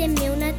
Teme una